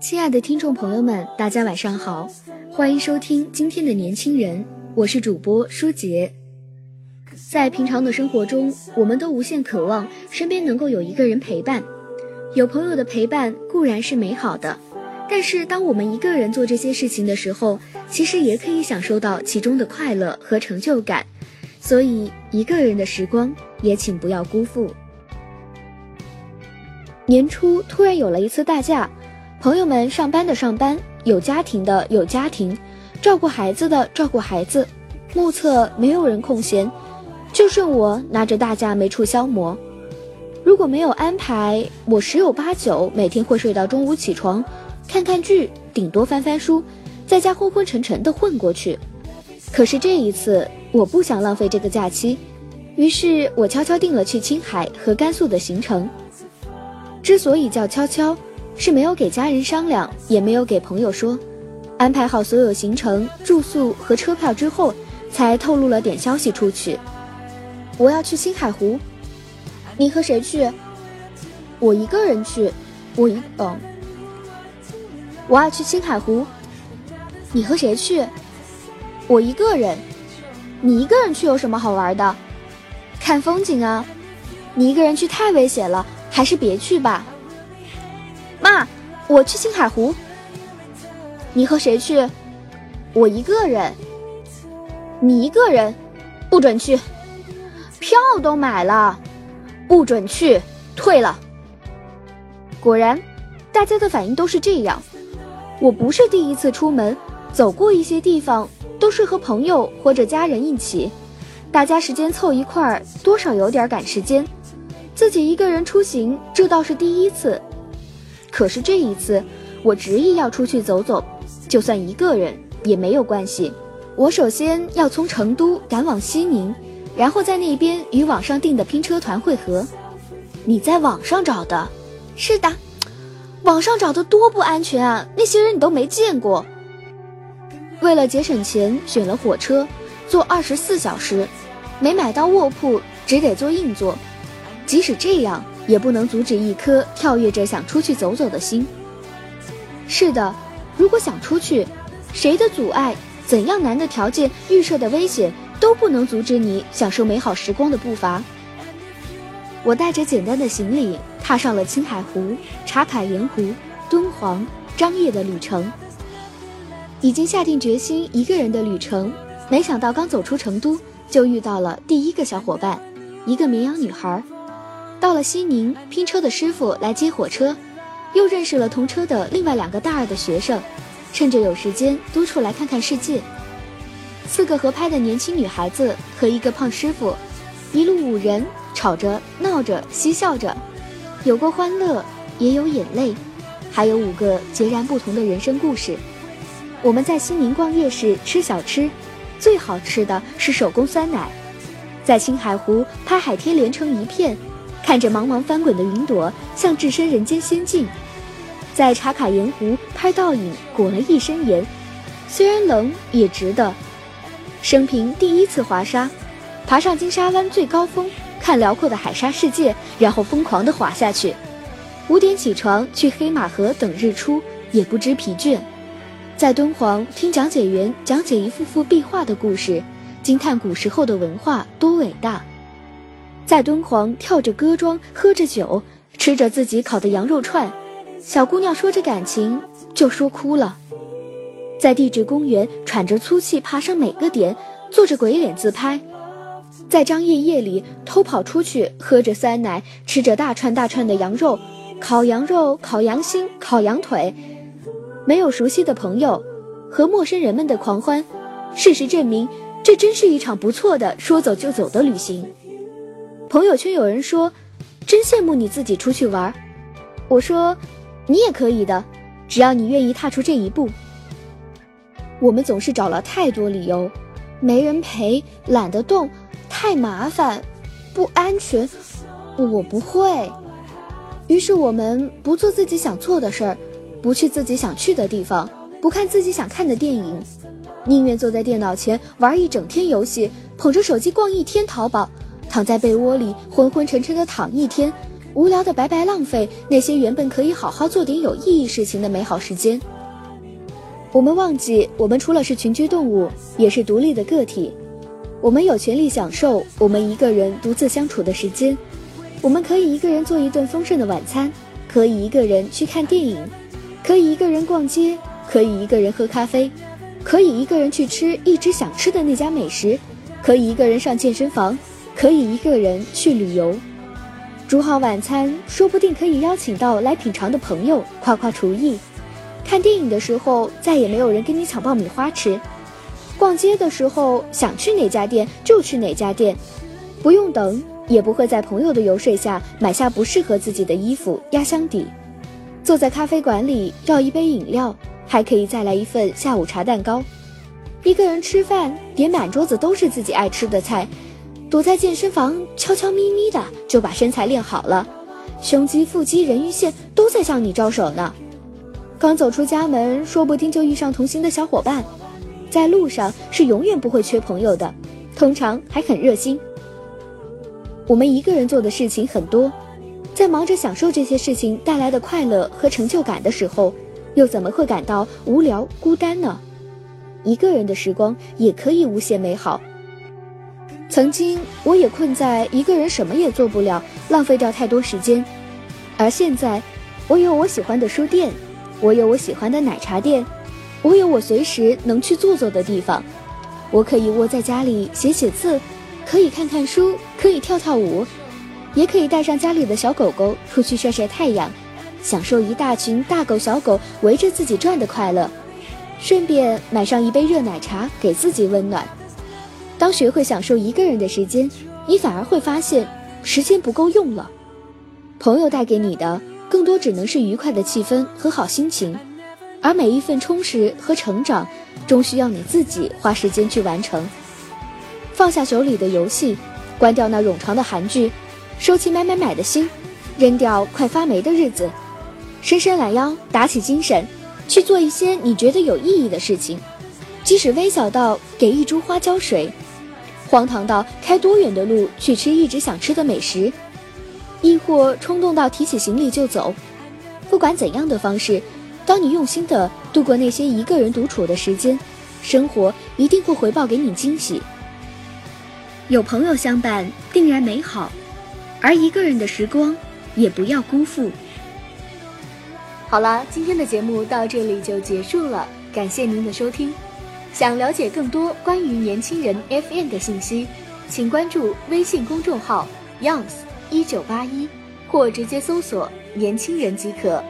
亲爱的听众朋友们，大家晚上好，欢迎收听今天的年轻人，我是主播舒杰。在平常的生活中，我们都无限渴望身边能够有一个人陪伴，有朋友的陪伴固然是美好的，但是当我们一个人做这些事情的时候，其实也可以享受到其中的快乐和成就感。所以，一个人的时光也请不要辜负。年初突然有了一次大假。朋友们上班的上班，有家庭的有家庭，照顾孩子的照顾孩子，目测没有人空闲，就剩我拿着大假没处消磨。如果没有安排，我十有八九每天会睡到中午起床，看看剧，顶多翻翻书，在家昏昏沉沉的混过去。可是这一次，我不想浪费这个假期，于是我悄悄定了去青海和甘肃的行程。之所以叫悄悄。是没有给家人商量，也没有给朋友说，安排好所有行程、住宿和车票之后，才透露了点消息出去。我要去青海湖，你和谁去？我一个人去。我一嗯，我要去青海湖，你和谁去？我一个人。你一个人去有什么好玩的？看风景啊。你一个人去太危险了，还是别去吧。妈，我去青海湖。你和谁去？我一个人。你一个人，不准去。票都买了，不准去，退了。果然，大家的反应都是这样。我不是第一次出门，走过一些地方都是和朋友或者家人一起，大家时间凑一块儿，多少有点赶时间。自己一个人出行，这倒是第一次。可是这一次，我执意要出去走走，就算一个人也没有关系。我首先要从成都赶往西宁，然后在那边与网上订的拼车团会合。你在网上找的？是的，网上找的多不安全啊！那些人你都没见过。为了节省钱，选了火车，坐二十四小时，没买到卧铺，只得坐硬座。即使这样。也不能阻止一颗跳跃着想出去走走的心。是的，如果想出去，谁的阻碍、怎样难的条件、预设的危险，都不能阻止你享受美好时光的步伐。我带着简单的行李，踏上了青海湖、茶卡盐湖、敦煌、张掖的旅程。已经下定决心一个人的旅程，没想到刚走出成都，就遇到了第一个小伙伴，一个绵阳女孩。到了西宁，拼车的师傅来接火车，又认识了同车的另外两个大二的学生，趁着有时间多出来看看世界。四个合拍的年轻女孩子和一个胖师傅，一路五人吵着闹着嬉笑着，有过欢乐，也有眼泪，还有五个截然不同的人生故事。我们在西宁逛夜市吃小吃，最好吃的是手工酸奶，在青海湖拍海天连成一片。看着茫茫翻滚的云朵，像置身人间仙境，在茶卡盐湖拍倒影，裹了一身盐，虽然冷也值得。生平第一次滑沙，爬上金沙湾最高峰，看辽阔的海沙世界，然后疯狂地滑下去。五点起床去黑马河等日出，也不知疲倦。在敦煌听讲解员讲解一幅幅壁画的故事，惊叹古时候的文化多伟大。在敦煌跳着歌庄，喝着酒，吃着自己烤的羊肉串，小姑娘说着感情就说哭了。在地质公园喘着粗气爬上每个点，做着鬼脸自拍。在张掖夜里偷跑出去，喝着酸奶，吃着大串大串的羊肉，烤羊肉、烤羊心、烤羊腿。没有熟悉的朋友，和陌生人们的狂欢。事实证明，这真是一场不错的说走就走的旅行。朋友圈有人说：“真羡慕你自己出去玩。”我说：“你也可以的，只要你愿意踏出这一步。”我们总是找了太多理由，没人陪，懒得动，太麻烦，不安全，我不会。于是我们不做自己想做的事儿，不去自己想去的地方，不看自己想看的电影。宁愿坐在电脑前玩一整天游戏，捧着手机逛一天淘宝，躺在被窝里昏昏沉沉的躺一天，无聊的白白浪费那些原本可以好好做点有意义事情的美好时间。我们忘记，我们除了是群居动物，也是独立的个体。我们有权利享受我们一个人独自相处的时间。我们可以一个人做一顿丰盛的晚餐，可以一个人去看电影，可以一个人逛街，可以一个人喝咖啡。可以一个人去吃一直想吃的那家美食，可以一个人上健身房，可以一个人去旅游，煮好晚餐，说不定可以邀请到来品尝的朋友夸夸厨艺。看电影的时候，再也没有人跟你抢爆米花吃。逛街的时候，想去哪家店就去哪家店，不用等，也不会在朋友的游说下买下不适合自己的衣服压箱底。坐在咖啡馆里，要一杯饮料。还可以再来一份下午茶蛋糕，一个人吃饭点满桌子都是自己爱吃的菜，躲在健身房悄悄咪咪的就把身材练好了，胸肌、腹肌、人鱼线都在向你招手呢。刚走出家门，说不定就遇上同行的小伙伴，在路上是永远不会缺朋友的，通常还很热心。我们一个人做的事情很多，在忙着享受这些事情带来的快乐和成就感的时候。又怎么会感到无聊孤单呢？一个人的时光也可以无限美好。曾经我也困在一个人什么也做不了，浪费掉太多时间。而现在，我有我喜欢的书店，我有我喜欢的奶茶店，我有我随时能去坐坐的地方。我可以窝在家里写写字，可以看看书，可以跳跳舞，也可以带上家里的小狗狗出去晒晒太阳。享受一大群大狗小狗围着自己转的快乐，顺便买上一杯热奶茶给自己温暖。当学会享受一个人的时间，你反而会发现时间不够用了。朋友带给你的更多只能是愉快的气氛和好心情，而每一份充实和成长，终需要你自己花时间去完成。放下手里的游戏，关掉那冗长的韩剧，收起买买买的心，扔掉快发霉的日子。伸伸懒腰，打起精神，去做一些你觉得有意义的事情，即使微小到给一株花浇水，荒唐到开多远的路去吃一直想吃的美食，亦或冲动到提起行李就走。不管怎样的方式，当你用心的度过那些一个人独处的时间，生活一定会回报给你惊喜。有朋友相伴，定然美好；而一个人的时光，也不要辜负。好了，今天的节目到这里就结束了，感谢您的收听。想了解更多关于年轻人 FM 的信息，请关注微信公众号 Youngs 一九八一，或直接搜索“年轻人”即可。